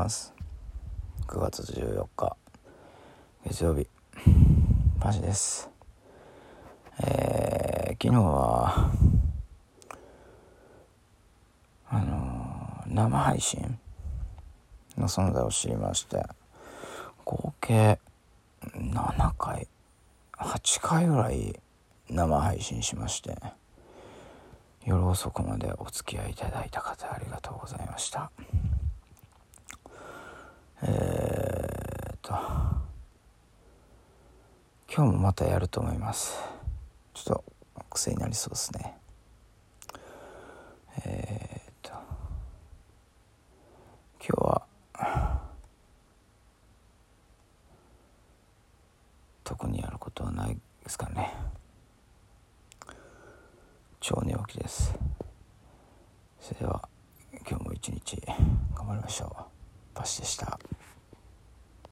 ます。9月14日月曜日。マジです。えー、昨日はあのー、生配信の存在を知りまして合計7回8回ぐらい生配信しまして夜遅くまでお付き合いいただいた方ありがとうございましたえー、っと今日もまたやると思います。ちょっと癖になりそうですね。えー、っと。今日は特にやることはないですかね。超寝起きです。それでは今日も一日頑張りましょう。パシでした。